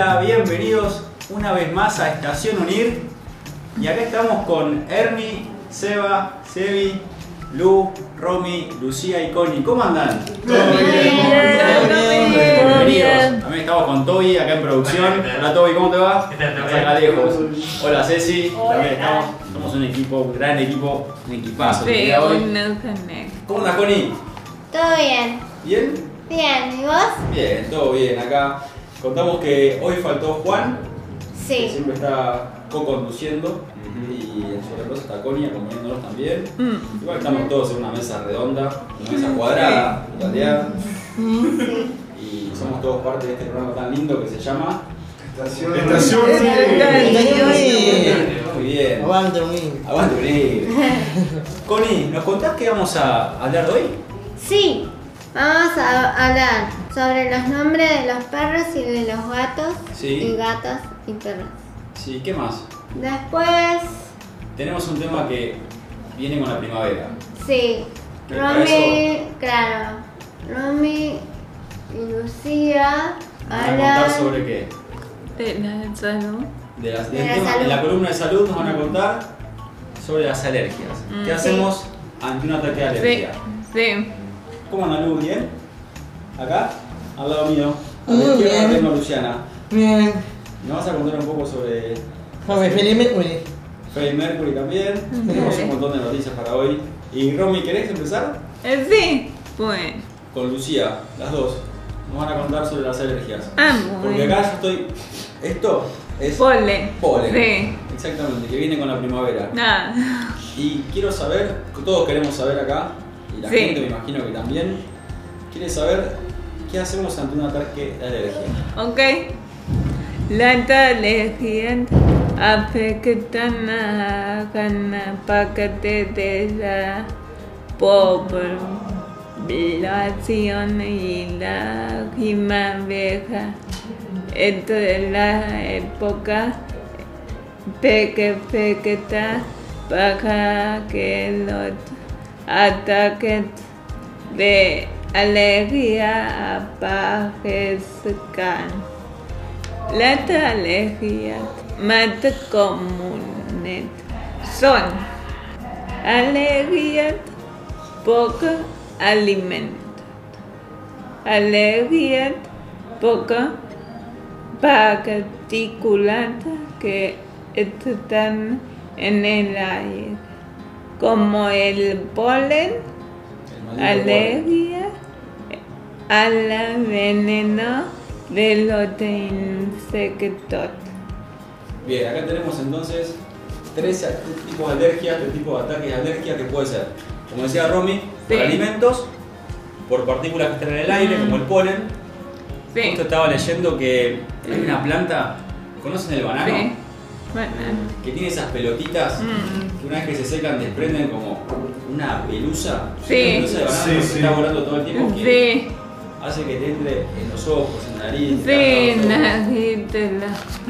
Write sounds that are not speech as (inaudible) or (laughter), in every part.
Hola, bienvenidos una vez más a Estación Unir. Y acá estamos con Ernie, Seba, Sebi, Lu, Romy, Lucía y Connie. ¿Cómo andan? Bienvenidos. También estamos con Toby acá en producción. (laughs) Hola Toby, ¿cómo te va? ¿Qué tal, Toby? Acá lejos. Hola Ceci, también estamos. Somos un equipo, un gran equipo, un equipazo. Sí, hoy. un connect. ¿Cómo andas Connie? Todo bien. ¿Bien? Bien, ¿y vos? Bien, todo bien acá. Contamos que hoy faltó Juan, que Sí. siempre está co-conduciendo y en su reemplazo está Connie acompañándonos también. Mm. Igual estamos todos en una mesa redonda, una mesa cuadrada, en realidad. Y somos todos parte de este programa tan lindo que se llama. Estación. Estación. Muy bien. Aguante, Unir. Aguante, venir. (laughs) Connie, ¿nos contás qué vamos a hablar hoy? Sí. Vamos a hablar sobre los nombres de los perros y de los gatos. Sí. Y gatos y perros. Sí, ¿qué más? Después, Tenemos un tema que viene con la primavera. sí. Romy, claro. Romy y Lucía ¿Nos van a contar sobre qué? De la salud. De las- De del la tema- salud. en la columna de salud nos van a contar sobre las alergias. Mm, ¿Qué sí. hacemos ante un ataque de Sí, alergia? sí. ¿Cómo andan, Lu? ¿Bien? ¿Acá? Al lado mío. A la izquierda bien. tengo a Luciana. Bien. ¿Nos vas a contar un poco sobre Joder, Freddie Mercury. Freddie Mercury también? Tenemos un montón de noticias para hoy. Y Romy, ¿querés empezar? Eh, Sí, bueno. Con Lucía, las dos. Nos van a contar sobre las alergias. Ah, Porque acá yo estoy. Esto es. Polen. Polen. Sí. Exactamente, que viene con la primavera. Nada. Y quiero saber, todos queremos saber acá, y la Sí. gente me imagino que también, quiere saber qué hacemos ante un ataque de alergia. Ok. Las alergias afectan a cada parte de la población y la primavera. Entre la época perfecta para que los ataques de alergia aparezcan. Las alergias más comunes son. Alergias por alimentos, alergias por partículas que están en el aire, como el polen, El maldito alergia al veneno de los insectos. Bien, acá tenemos entonces tres a- tipos de alergias, tres tipos de ataques de alergia que puede ser, como decía Romy, por Sí. alimentos, por partículas que están en el aire, Mm. como el polen. Sí, Justo estaba leyendo que hay una planta, ¿conocen el banano? sí. Bueno, Que tiene esas pelotitas mm, que una vez que se secan desprenden como una pelusa. Sí. Una pelusa de banano Sí, que sí. está volando todo el tiempo que sí, hace que te entre en los ojos, en la nariz. sí, en la nariz.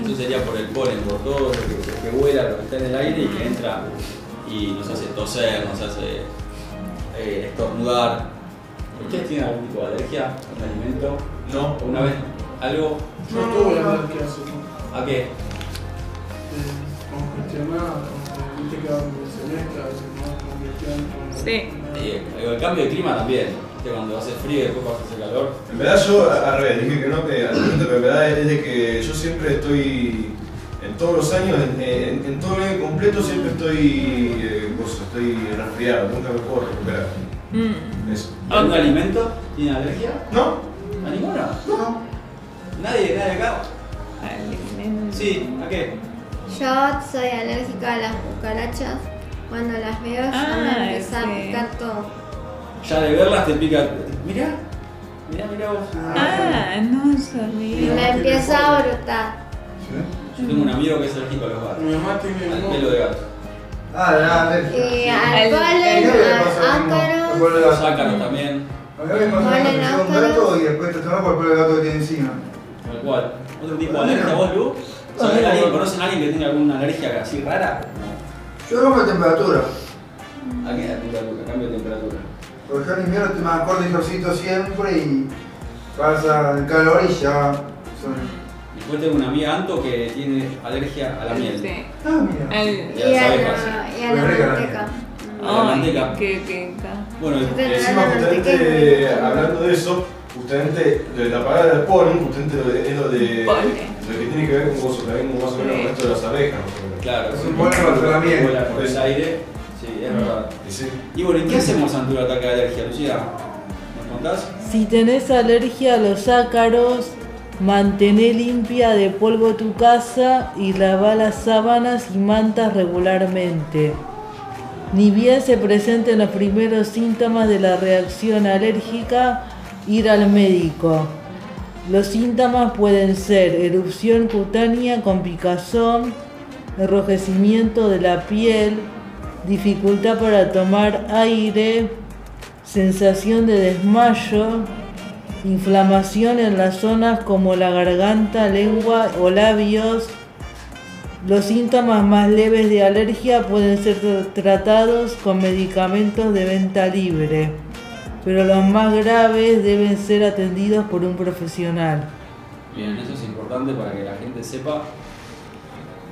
Eso sería por el polen, por todo lo que, que vuela, lo que está en el aire y que entra y nos hace toser, nos hace eh, estornudar. ¿Ustedes tienen algún tipo de alergia a un alimento? No. ¿O ¿Una vez algo? Yo tuve la alergia. ¿A qué? Eh, Congestionada, viste que ahora me ¿no? Sí. El cambio de clima también. ¿Viste? Cuando hace frío y después cuando hace calor. En verdad yo a- al revés, dije que no, que al momento, pero en verdad es de que yo siempre estoy, en todos los años, en, en- en todo el año completo siempre estoy, eh, cosa, estoy resfriado, nunca me puedo recuperar. Mm, Eso. ¿Algún alimento tiene alergia? ¿No? ¿A ninguno? No, ¿Nadie? ¿Nadie acá? Sí, ¿a qué? Yo soy alérgica a las cucarachas. Cuando las veo ya Ah, me empieza sí. a picar todo. Ya de verlas te pica. Mirá, mirá, mirá vos. Ah, no Y sabía. me empieza a brotar. Yo tengo un amigo que es alérgico a los gatos. mi mamá tiene Al pelo de gato. Ah, la alergia. Y al polen, ¿Qué le pasó al ácaro. Los ácaros también, A mí me pasó un gato y después te tomas por el pelo del gato que tiene encima. tal cual. ¿Otro tipo de alergia vos, Lu? ¿Sabés Ah, alguien, no. ¿Conocen a alguien que tenga alguna alergia así rara? Yo tomo la temperatura. ¿A qué? A temperatura, cambio de temperatura. Porque yo en invierno te me acuerdo y siempre y pasa el calor y ya. son- Después tengo una amiga Anto que tiene alergia a la miel. Sí. Ah, mira. El- Ya Y a la, y a la manteca. A la manteca. Qué. Bueno, encima, justamente, hablando de eso, justamente lo de la palabra del polen, justamente lo de- es lo de. Polen. Lo que tiene que ver con vos, también más o menos con esto de las abejas, más claro, Es un polen para la miel. vuela por el aire. Sí, es verdad. Y sí. Y bueno, ¿y qué hacemos ante un ataque de alergia, Lucía? ¿Nos contás? Si tenés alergia a los ácaros, mantené limpia de polvo tu casa y lava las sábanas y mantas regularmente. Ni bien se presenten los primeros síntomas de la reacción alérgica, ir al médico. Los síntomas pueden ser erupción cutánea con picazón, enrojecimiento de la piel, dificultad para tomar aire, sensación de desmayo, inflamación en las zonas como la garganta, lengua o labios. Los síntomas más leves de alergia pueden ser tra- tratados con medicamentos de venta libre, pero los más graves deben ser atendidos por un profesional. Bien, eso es importante para que la gente sepa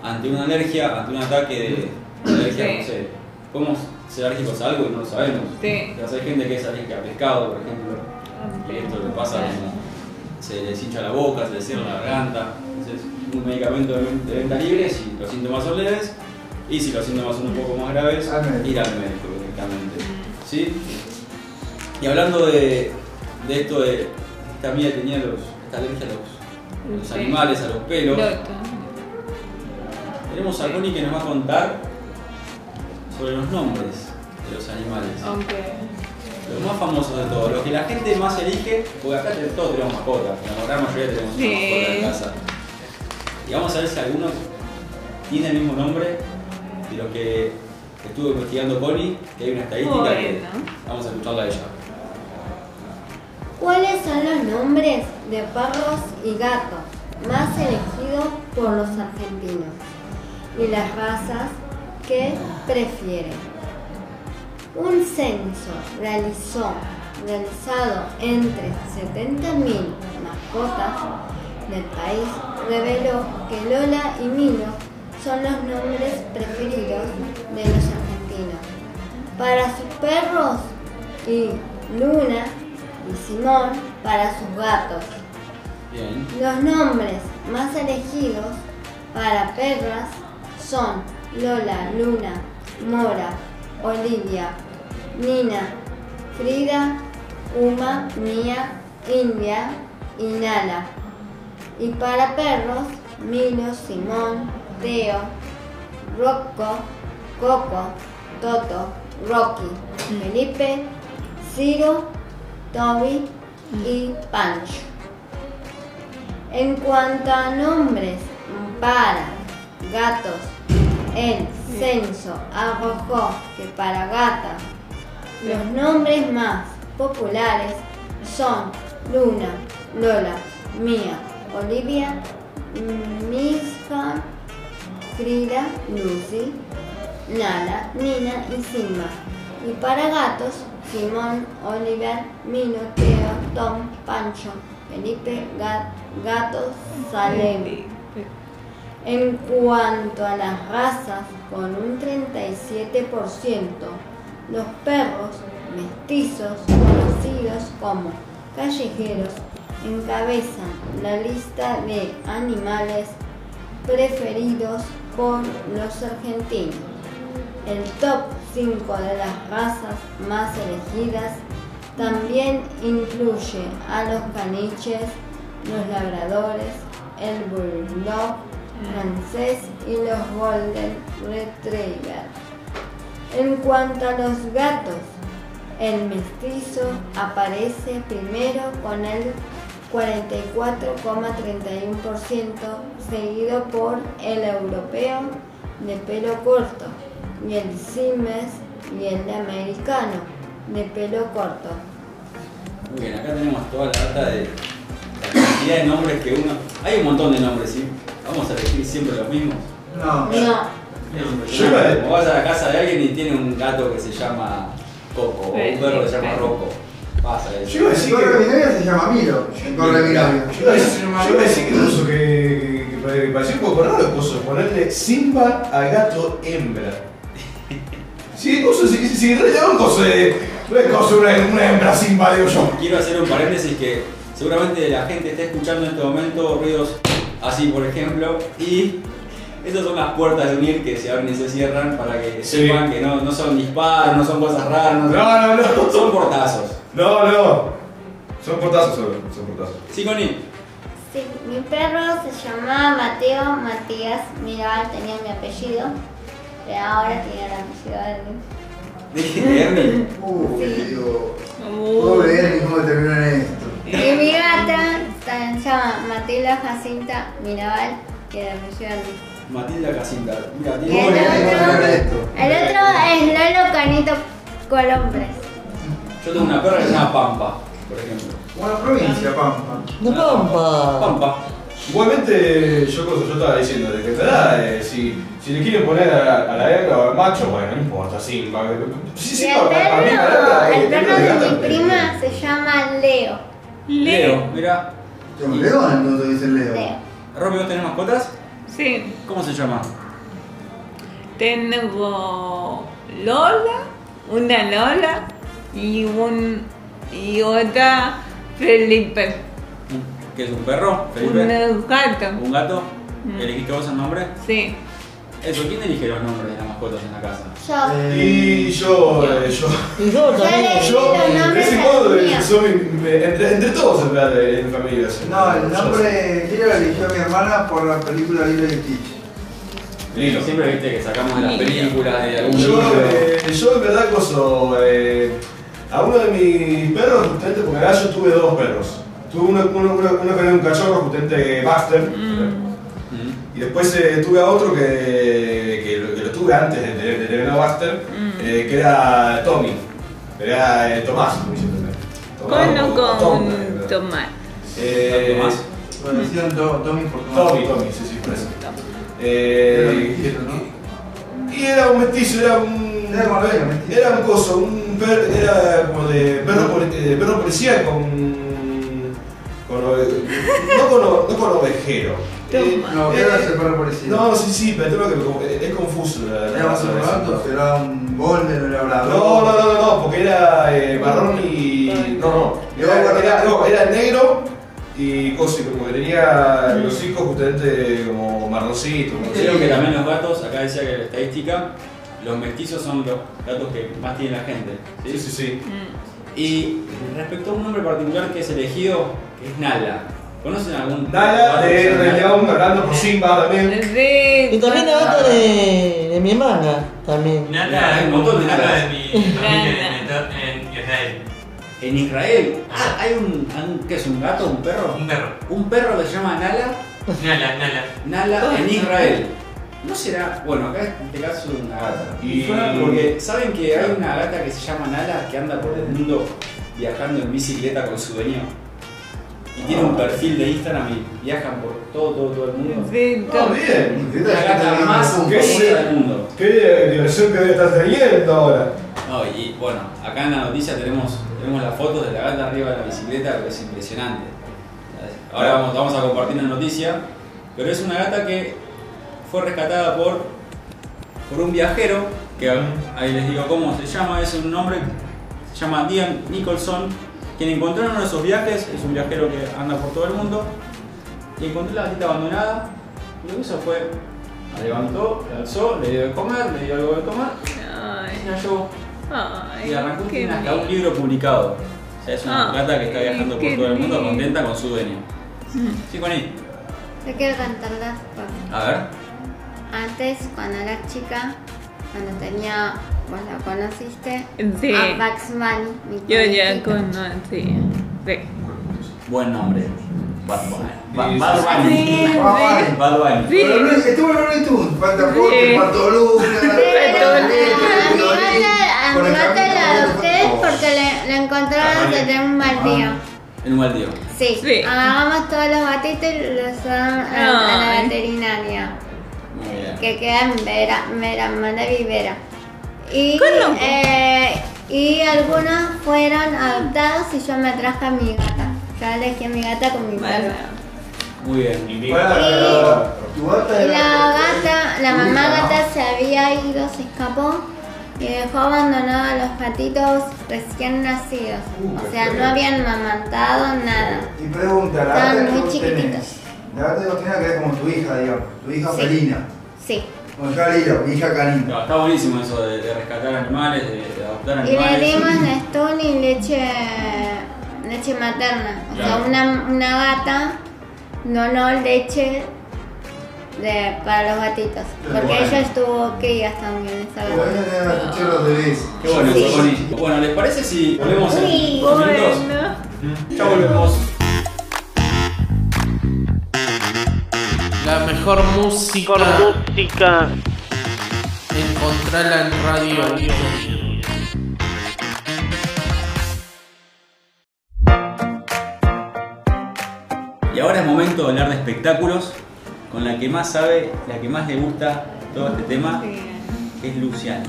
ante una alergia, ante un ataque de alergia, Sí. no sé, podemos ser alérgicos a algo y no lo sabemos. Sí. Entonces, hay gente que es alérgica a pescado, por ejemplo, y esto le pasa como se les hincha la boca, se les cierra la garganta. Entonces, un medicamento de ven- de venta libre si los síntomas son leves y si los síntomas son un poco más graves, ir al médico directamente. ¿Sí? Y hablando de, de esto de esta amiga tenía los, esta alergia a los, a los Sí. animales, a los pelos. Tenemos a Connie que nos va a contar sobre los nombres de los animales. Aunque. Los más famosos de todos, los que la gente más elige, porque acá todos tenemos mascotas, la gran mayoría tenemos una Sí. mascota en casa. Y vamos a ver si alguno tiene el mismo nombre de los que estuvo investigando Connie, que hay una estadística que vamos a escucharla a ella. ¿Cuáles son los nombres de perros y gatos más elegidos por los argentinos? Y las razas que prefieren. Un censo realizó, realizado entre 70.000 mascotas del país reveló que Lola y Milo son los nombres preferidos de los argentinos. Para sus perros y Luna y Simón para sus gatos. Bien. Los nombres más elegidos para perras son Lola, Luna, Mora, Olivia, Nina, Frida, Uma, Mía, India y Nala. Y para perros, Milo, Simón, Teo, Rocco, Coco, Toto, Rocky, Felipe, Ciro, Toby y Pancho. En cuanto a nombres para gatos, el censo arrojó que para gatas los nombres más populares son Luna, Lola, Mía, Olivia, Misha, Frida, Lucy, Nala, Nina y Simba. Y para gatos, Simón, Oliver, Mino, Teo, Tom, Pancho, Felipe, Ga- Gato, Salem. En cuanto a las razas, con un 37%, los perros mestizos, conocidos como callejeros, encabezan la lista de animales preferidos por los argentinos. El top 5 de las razas más elegidas también incluye a los caniches, los labradores, el bulldog francés y los golden retriever. En cuanto a los gatos, el mestizo aparece primero con el 44,31%, seguido por el europeo de pelo corto y el simes y el americano de pelo corto. Muy bien, acá tenemos toda la data de la cantidad de nombres que uno. Hay un montón de nombres, ¿sí? Vamos a elegir siempre los mismos. No. No, Yo vas a la casa de alguien y tiene un gato que se llama Coco o un perro que se llama Rocco. Pasa eso. Yo iba a decir que. binario se llama Miro. Yo iba a decir, yo iba a decir que incluso que, me pareció un poco raro coso, ponerle Simba a gato hembra. Sí, coso, de. No es coso una, una hembra Simba, digo yo. Quiero hacer un paréntesis que seguramente la gente está escuchando en este momento ruidos así, por ejemplo, y esas son las puertas de unir que se abren y se cierran para que Sí. sepan que no, no son disparos, no son cosas raras, no, No, no, no. son portazos. No, no. Son portazos solo, son portazos. Sí, Connie. Sí, mi perro se llamaba Mateo Matías Mirabal, tenía mi apellido, pero ahora tiene el apellido de Erwin. Dije Ernie. Uy, Uh, ni cómo terminó en esto. Y mi gata llama Matilda Jacinta Mirabal, que de Erwin. Matilda Casinta. Mira, el tiene. Ver otro, esto. el otro es Lolo Canito Colombres. Yo tengo una perra que se llama Pampa, por ejemplo. Buena provincia, Pampa. No pampa. Pampa. Igualmente, yo, estaba diciendo, de que en verdad, eh, si, si le quieren poner a, la- a la hembra o al macho, bueno, no importa. Sí, Y sí, el para, para mí la perro, el perro una de mi pero- prima se llama Leo. Leo, mira. Un león, no te dice Leo. Leo. Romy, ¿vos tenés mascotas? sí, ¿Cómo se llama? tengo Lola, una Lola y un y otra Felipe, ¿Qué es un perro? ¿Felipe? un gato. ¿Un gato? Mm. ¿Elegiste vos el nombre? Sí, Eso, ¿quién elige los nombres de las mascotas en la casa? Yo. Eh, Y yo, eh, yo, Y yo Yo también. yo, de vez en cuando, eh, míos. soy, me- entre, entre todos en verdad, eh, en mi familia. sí. No, el nombre Lilo lo eligió mi hermana por la película Lilo y Stitch. Lilo. Siempre viste que sacamos de las películas de algún Yo, libro. eh, yo en verdad coso, eh, a uno de mis perros, justamente, porque acá yo tuve dos perros. Tuve uno, uno, uno, uno que era un cachorro, justamente Baxter. Mm. Y después eh, tuve a otro que, antes de tener, de a Baxter, Mm. eh, que era Tommy. Era eh, Tomás. Tomás, o- o con tomate. Eh, Tomás. Bueno, To- Tommy por Tommy, Tommy, sí, sí, por eso. Eh, y era un mestizo, era un. Era un coso, un per- era como de perro, poli- de perro policía con. con ove- no, con no con ovejero. Eh, No, ¿qué eh, era ese perro policía? No, sí, sí, pero el tema es que confuso la, la ¿Era más gato? ¿Era un golden? ¿Era labrador? No, no, no, no, no, porque era eh, marrón y. No, no. Era, era, no, era negro y coso, y como que tenía los hijos justamente como marroncito. Creo así. que también los gatos, acá decía que la estadística, los mestizos son los gatos que más tiene la gente. ¿sí? Sí, sí, sí. Mm. Y respecto a un nombre particular que es elegido, que es Nala. ¿Conocen algún Nala de Rey? León, hablando por Simba también. Sí, Y también la gata de, de mi hermana, también. Nada, Hay un montón de nada nadas. de mi (laughs) familia en, en Israel. En Israel, ah, hay un, un- ¿qué es un gato, un perro? Un perro. Un perro que se llama Nala, Nala, Nala. Nala en Israel. ¿No será? Bueno, acá en este caso es una gata. Y- Porque saben que hay una gata que se llama Nala que anda por el mundo viajando en bicicleta con su dueño. Y tiene un perfil de Instagram y viajan por todo, todo, todo el mundo. sí, Ah, bien. La gata más ¿Qué famosa es? del mundo. Qué diversión que debe estar teniendo ahora. No, y bueno, acá en la noticia tenemos, tenemos las fotos de la gata arriba de la bicicleta, que es impresionante. Ahora vamos, vamos a compartir la noticia, pero es una gata que fue rescatada por, por un viajero, que ahí les digo cómo se llama, es un nombre, se llama Dian Nicholson, quien encontró en uno de esos viajes, es un viajero que anda por todo el mundo, y encontró la gatita abandonada, y lo que hizo fue, la levantó, la alzó, le dio de comer, le dio algo de comer, Ay, y la llevó. ay, Y arrancó tiene hasta un libro publicado. O sea, es una Ah, gata que está viajando por todo el mundo lindo. contenta con su dueño. (laughs) Sí, Connie. Yo quiero cantar las cosas. A ver. Antes, cuando era chica, cuando tenía, vos la conociste, Sí, a Bugs Bunny, mi yo ya conocí. Sí. Buen nombre. Bad Bunny. Bad Sí, Bunny. sí. Bad Bunny. Sí. Pero Luis, estuvo en Looney Tunes, Panta Sí. Porte, Pato Lucas, Pero a mi Piolín, gata, a con mi el gata camino la de fotos. porque le encontraron de tener un baldío. En un baldío. Sí, Sí. agarramos todos los gatitos y los llevamos a, la veterinaria. Que queda en Vera, Vera, Manaví, Vera. Y, eh, y algunos fueron adoptados y yo me traje a mi gata. Yo elegí a mi gata con mi Bueno, perro. Muy bien. Y Y la gata, la mamá gata se había ido, se escapó y dejó abandonados a los gatitos recién nacidos. Uh, O sea, no habían amamantado nada. Y pregunta, la Estaban muy tenés, chiquititos. La gata tenés que es como tu hija, digamos, tu hija Sí. felina. Sí. Digo, mi hija canina. No, está buenísimo eso de, de rescatar animales, de, de adoptar Y le animales. dimos y leche, leche materna. O Claro. sea, una, una gata donó leche de, para los gatitos. Porque bueno. ella estuvo crías también, esa gata. Qué bueno, Sí. Soconi. Bueno, ¿les parece si volvemos en Uy, dos minutos? Bueno. Ya volvemos. La mejor música. música. Encontrala en radio. Y ahora es momento de hablar de espectáculos con la que más sabe, la que más le gusta todo este tema, que es Luciana.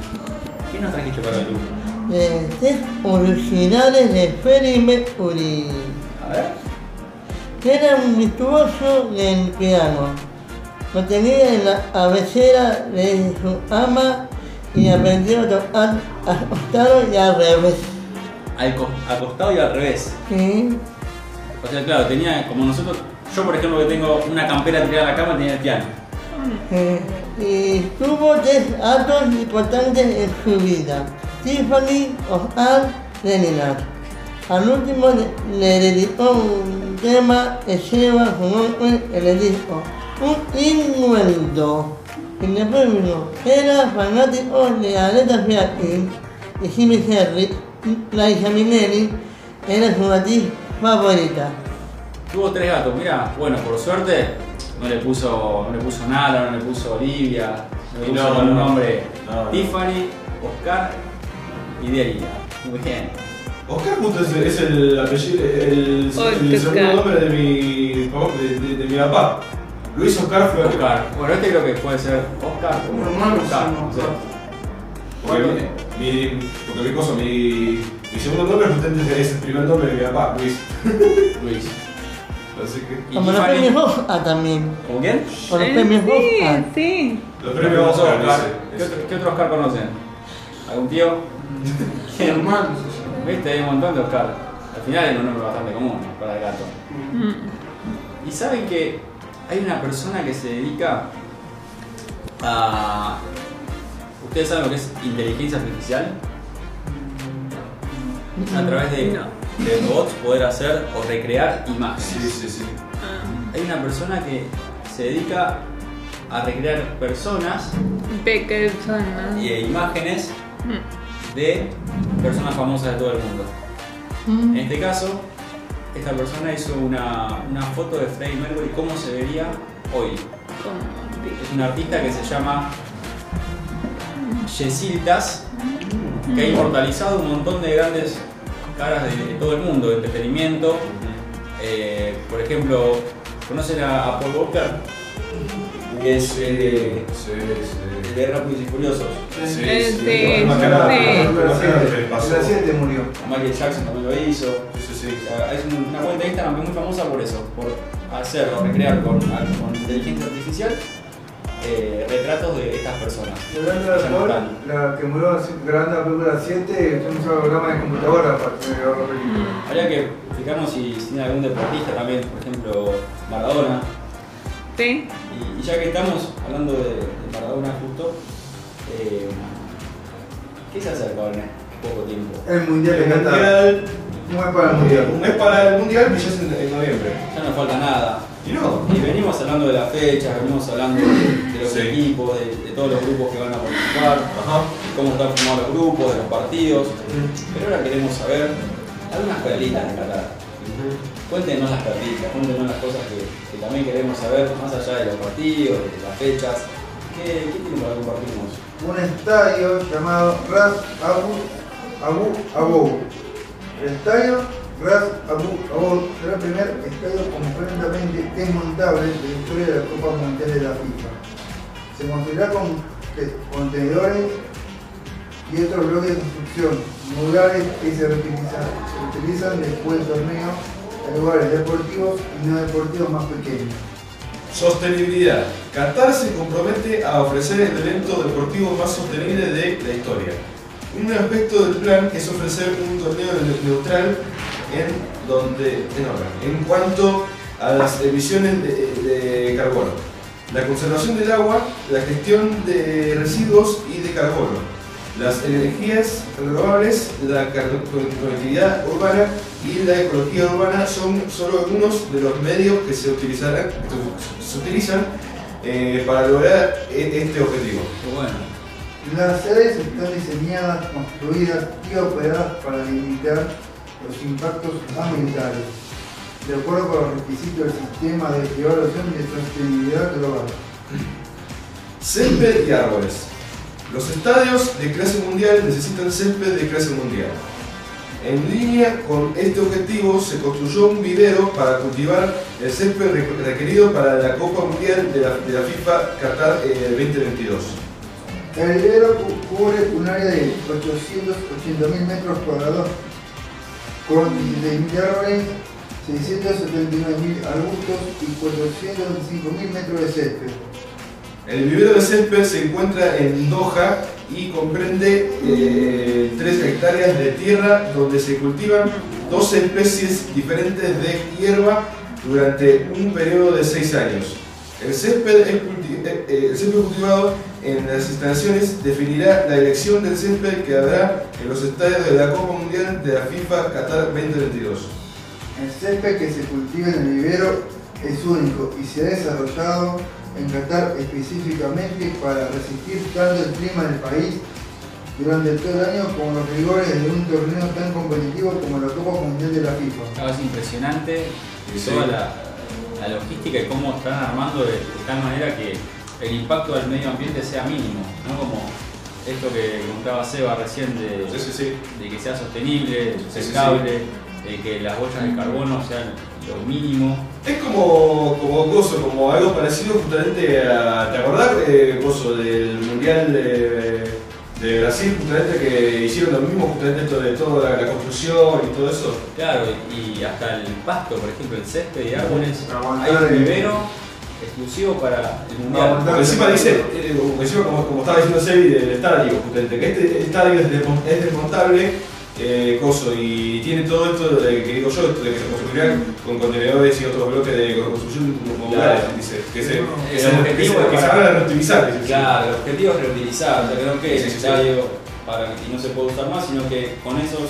¿Qué nos trajiste para Lu? Este originales de Freddie Mercury. A ver. Era un virtuoso del piano. Lo tenía en la cabecera de su ama y aprendió a tocar acostado y al revés. Al acostado y al revés. ¿Sí? O sea, claro, tenía como nosotros, yo por ejemplo que tengo una campera tirada a la cama, tenía el piano. Eh, y tuvo tres actos importantes en su vida. Tiffany, Oscar, Leningrad. Al último le, le dedicó un tema que lleva su nombre en el disco. Un innuendo. En el premio era fanático de Aretha Franklin y Jimmy Henry. Laisha Minnelli era su actriz favorita. Tuvo tres gatos, mira, bueno, por suerte no le puso, no le puso nada, no le puso Olivia, no le puso no, con un no. nombre No, no. Tiffany, Oscar y Delia. Muy bien. Oscar justo es, es el apellido, el, el Oscar. segundo nombre de mi, de, de- de mi papá. Luis Oscar fue Oscar. Bueno, este creo que puede ser Oscar o Mi hermano Oscar, no. Porque mi, mi- porque mi cosa, mi, mi segundo nombre justamente es el primer nombre de mi papá, Luis. (laughs) Luis. Así que ¿Y Como los premios Oscar también. ¿Cómo quién? Con los premios sí, Oscar. sí. los Premio premios Oscar, ¿Qué, qué otro Oscar conocen? ¿Algún tío? (laughs) Hermano. Viste, hay un montón de Oscar. Al final es un nombre bastante común para el gato. Mm. ¿Y saben que hay una persona que se dedica a... ¿Ustedes saben lo que es inteligencia artificial? A través de, de robots poder hacer o recrear imágenes. Sí, sí, sí. Hay una persona que se dedica a recrear personas Pequeño. e imágenes Mm. de personas famosas de todo el mundo. En este caso, esta persona hizo una, una foto de Freddie Mercury cómo se vería hoy. Es un artista que se llama Yesiltas, que ha inmortalizado un montón de grandes caras de, de todo el mundo, de entretenimiento. Eh, por ejemplo, ¿conocen a, a Paul Walker? Que es el de, Sí, el sí. de Rápidos y Furiosos. Sí, Este, En pasó. la 7 murió. Michael Jackson también lo hizo. Sí, es un- una cuenta de Instagram que es muy famosa por eso, por hacer o recrear con, con inteligencia artificial eh, retratos de estas personas. Y hablando de alcohol, la que murió grabando la película 7, fue un programa de computadora para que grabar la película. Habría que fijarnos si, tiene algún deportista también, por ejemplo Maradona. Sí. Y, y ya que estamos hablando de, de Maradona justo, eh, ¿qué se acerca ahora en poco tiempo? El mundial de Qatar. Mundial, ¿Cómo es para el un mundial? mes para el mundial que ya es en, en noviembre. Ya no falta nada. Y no. Y venimos hablando de las fechas, venimos hablando de, de los Sí. equipos, de, de todos los grupos que van a participar, Ajá. de cómo están formados los grupos, de los partidos. Pero ahora queremos saber algunas perlitas de Qatar. Cuéntenos las perlitas, cuéntenos las cosas que, que también queremos saber, más allá de los partidos, de las fechas. ¿Qué, qué tienen para compartirnos? Un estadio llamado Ras Abu Abu Abou. El estadio Ras Abu Abou será el primer estadio completamente desmontable de la historia de la Copa Mundial de la FIFA. Se construirá con te- contenedores y otros bloques de construcción, lugares que se reutilizan, se utilizan después del torneo en lugares deportivos y no deportivos más pequeños. Sostenibilidad. Qatar se compromete a ofrecer el evento deportivo más sostenible de la historia. Un aspecto del plan es ofrecer un torneo ne- neutral en, donde, en, en cuanto a las emisiones de, carbono, la conservación del agua, la gestión de residuos y de carbono, las energías renovables, la conectividad urbana y la ecología urbana son solo algunos de los medios que se, utilizarán, utilizan eh, para lograr e- este objetivo. Las sedes están diseñadas, construidas y operadas para limitar los impactos ambientales, de acuerdo con los requisitos del sistema de evaluación de sostenibilidad global. Césped y árboles. Los estadios de clase mundial necesitan césped de clase mundial. En línea con este objetivo se construyó un vivero para cultivar el césped requ- requerido para la Copa Mundial de la, de la FIFA Qatar eh, 2022. El cu- cubre un área de 880.000 metros cuadrados con 16.000 árboles, 679.000 arbustos y 425.000 metros de césped. El vivero de césped se encuentra en Doha y comprende eh, 3 hectáreas de tierra donde se cultivan 12 especies diferentes de hierba durante un periodo de 6 años. El césped, es culti- eh, eh, el césped cultivado en las instalaciones definirá la elección del césped que habrá en los estadios de la Copa Mundial de la FIFA Qatar 2022. El césped que se cultiva en el vivero es único y se ha desarrollado en Qatar específicamente para resistir tanto el clima del país durante todo el año como los rigores de un torneo tan competitivo como la Copa Mundial de la FIFA. Claro, es impresionante Sí. toda la, la logística y cómo están armando de, de tal manera que el impacto al medio ambiente sea mínimo, ¿no? Como esto que contaba Seba recién de, Sí, sí, sí. de que sea sostenible, sustentable, de que las bolsas de carbono sean lo mínimo. Es como, como coso, como algo parecido justamente a. ¿Te acordás, eh, coso, del Mundial de, de Brasil, justamente que hicieron lo mismo, justamente esto de toda la, la construcción y todo eso? Claro, y hasta el pasto, por ejemplo, el césped y árboles. Hay un vivero exclusivo para el mundial. Porque encima dice, eh, como- encima como, como estaba diciendo Sebi del estadio, justamente, que este estadio es, desmon- es desmontable, eh, coso, y tiene todo esto de que digo yo, esto de que se construirán con contenedores y otros bloques de construcción modulares, Claro. dice, que se, que El se, objetivo que se- es que se para- van a reutilizar. dice. Claro, el objetivo es reutilizar, o sea, que no quede Sí, el sí, sí. estadio para que no se pueda usar más, sino que con esos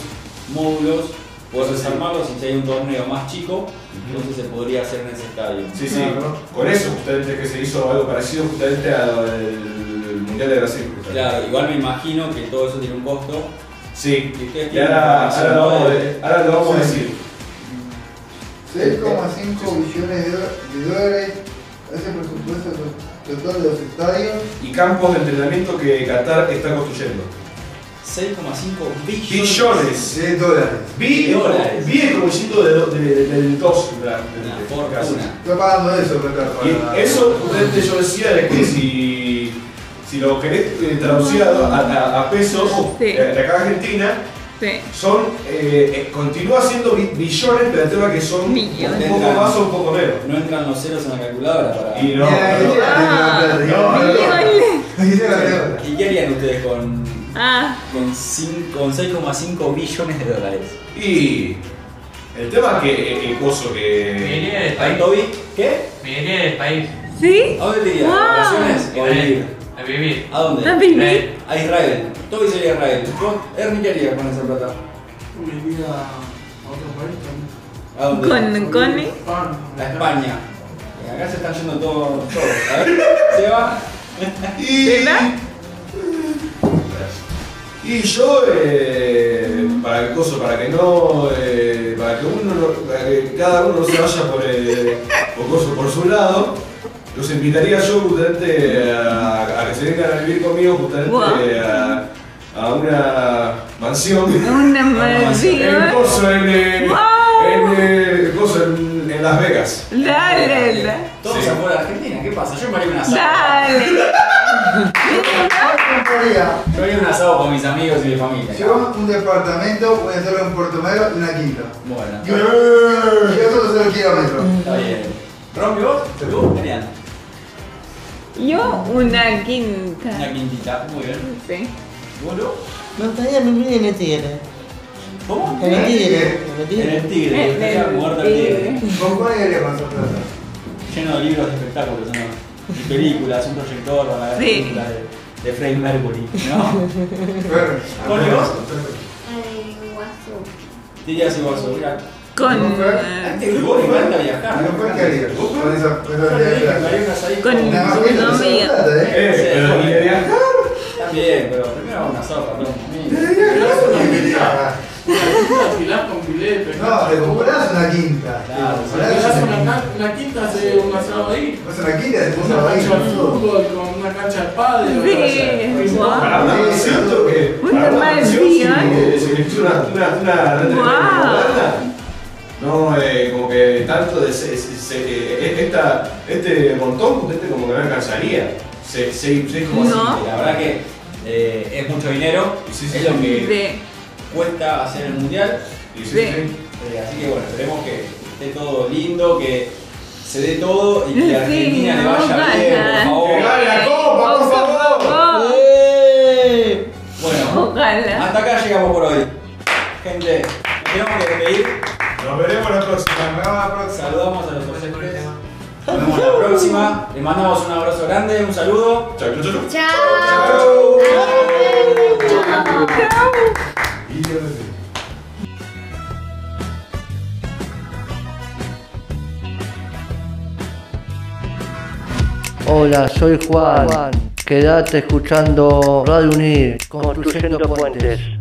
módulos puedes Sí, sí. desarmarlos y si hay un torneo más chico, entonces se podría hacer en ese estadio. Sí, sí, Claro. con eso justamente que se hizo algo parecido justamente al Mundial de Brasil. justamente. Claro, igual me imagino que todo eso tiene un costo. Sí, Y ahora, ahora lo vamos, ahora lo vamos a decir. 6,5 billones de, dólares es el presupuesto to- total de los estadios. Y campos de entrenamiento que Qatar está construyendo. 6,5 billones. Billones. de dólares. Vi, Dólares. vi el comicito de, de- del 2. Una fortuna. Está pagando eso, para- Y eso, justamente yo decía de que si, si lo querés eh, traducir a, a- a pesos, Sí. eh, de acá a Argentina, Sí. son, eh, eh, continúa siendo bi- billones, pero el tema que son Millones. un poco más o un poco menos. No entran los ceros en la calculadora para. Y no, Mira, no, Ah. No, la. ¿Y qué harían ustedes con, Ah, con, cin- con 6,5 billones de dólares? Y el tema que eh, el coso Me que. iría del ¿Ahí, país. Toby? ¿Qué? Me iría del país. ¿sí? ¿A dónde te irías? Wow. ¿A vacaciones o a vivir? A vivir. ¿A dónde? ¿A vivir? Eh, A Israel. Toby sería Israel. ¿Vos, Ernie, qué harías con esa plata? Me iría a otro país también. ¿A dónde? ¿Con? España. A España. Y acá se están yendo todos. todos. A ver, (laughs) se va. Y, ¿Verdad? Y yo, eh, para el coso, para que no. eh, para que uno no- para que cada uno no se vaya por, el, por, coso, por su lado, los invitaría yo justamente a, a que se vengan a vivir conmigo justamente Wow. a, a una mansión. Una (laughs) En mansión. coso, en, eh, Wow. en, eh, coso, en, en Las Vegas. Dale, dale. Todos Sí. afuera de Argentina. ¿Qué pasa? Yo me haría un asado. Dale. Yo haría un asado con mis amigos y mi familia. yo un departamento, voy a hacerlo en Puerto Madero y una quinta. Bueno. Y Yo solo 0 kilómetros. Está bien. ¿Rompe vos? ¿Tú? Genial. Yo una quinta. Una quintita, muy bien. Sí. ¿Vos? Me gustaría vivir en el tigre. ¿Cómo? En el tigre. En el En tigre. el tigre, En el muerto el tigre. tigre. ¿Con cuál iría con esa plata? Lleno de libros de espectáculos, ¿no? Y películas, un proyector para la Sí. película de, de Freddie Mercury, ¿no? (laughs) ¿Con vos? Dirías mira. Con. Grupo le encanta viajar. ¿Con? Con. Eh, pero viajar. Primero una sopa, ¿no? Una quinta. Una tirás con filete. No, te comprás una quinta. Claro, una, una una quinta, hace un asado ahí. Vas a una quinta, Una cancha de fútbol con una cancha de pádel. Sí. Para una mansión que. Una para mansión, mansión. sí, Se necesita una, una, una. No, eh, como que tanto de se- se- se- eh, esta, este montón, este como que no alcanzaría. Se, se, se, como No. así. La verdad que eh, es mucho dinero, Sí, sí, es lo sí. que de. Cuesta hacer el mundial. Y sí, Sí. sí. Eh, así que bueno, esperemos que esté todo lindo, que se dé todo y que a Argentina le vaya bien, por favor. ¡Que gane la copa, por favor! ¡Eh! Bueno, Ojalá. hasta acá llegamos por hoy. Gente, nos tenemos que despedir. Nos veremos la próxima. Nos vemos la próxima. Saludamos a los oyentes. Nos vemos la próxima. Les mandamos un abrazo grande, un saludo. Chau, chau, chau. Chao. Chao. Hola, soy Juan. Quédate escuchando Radio Unir, construyendo puentes.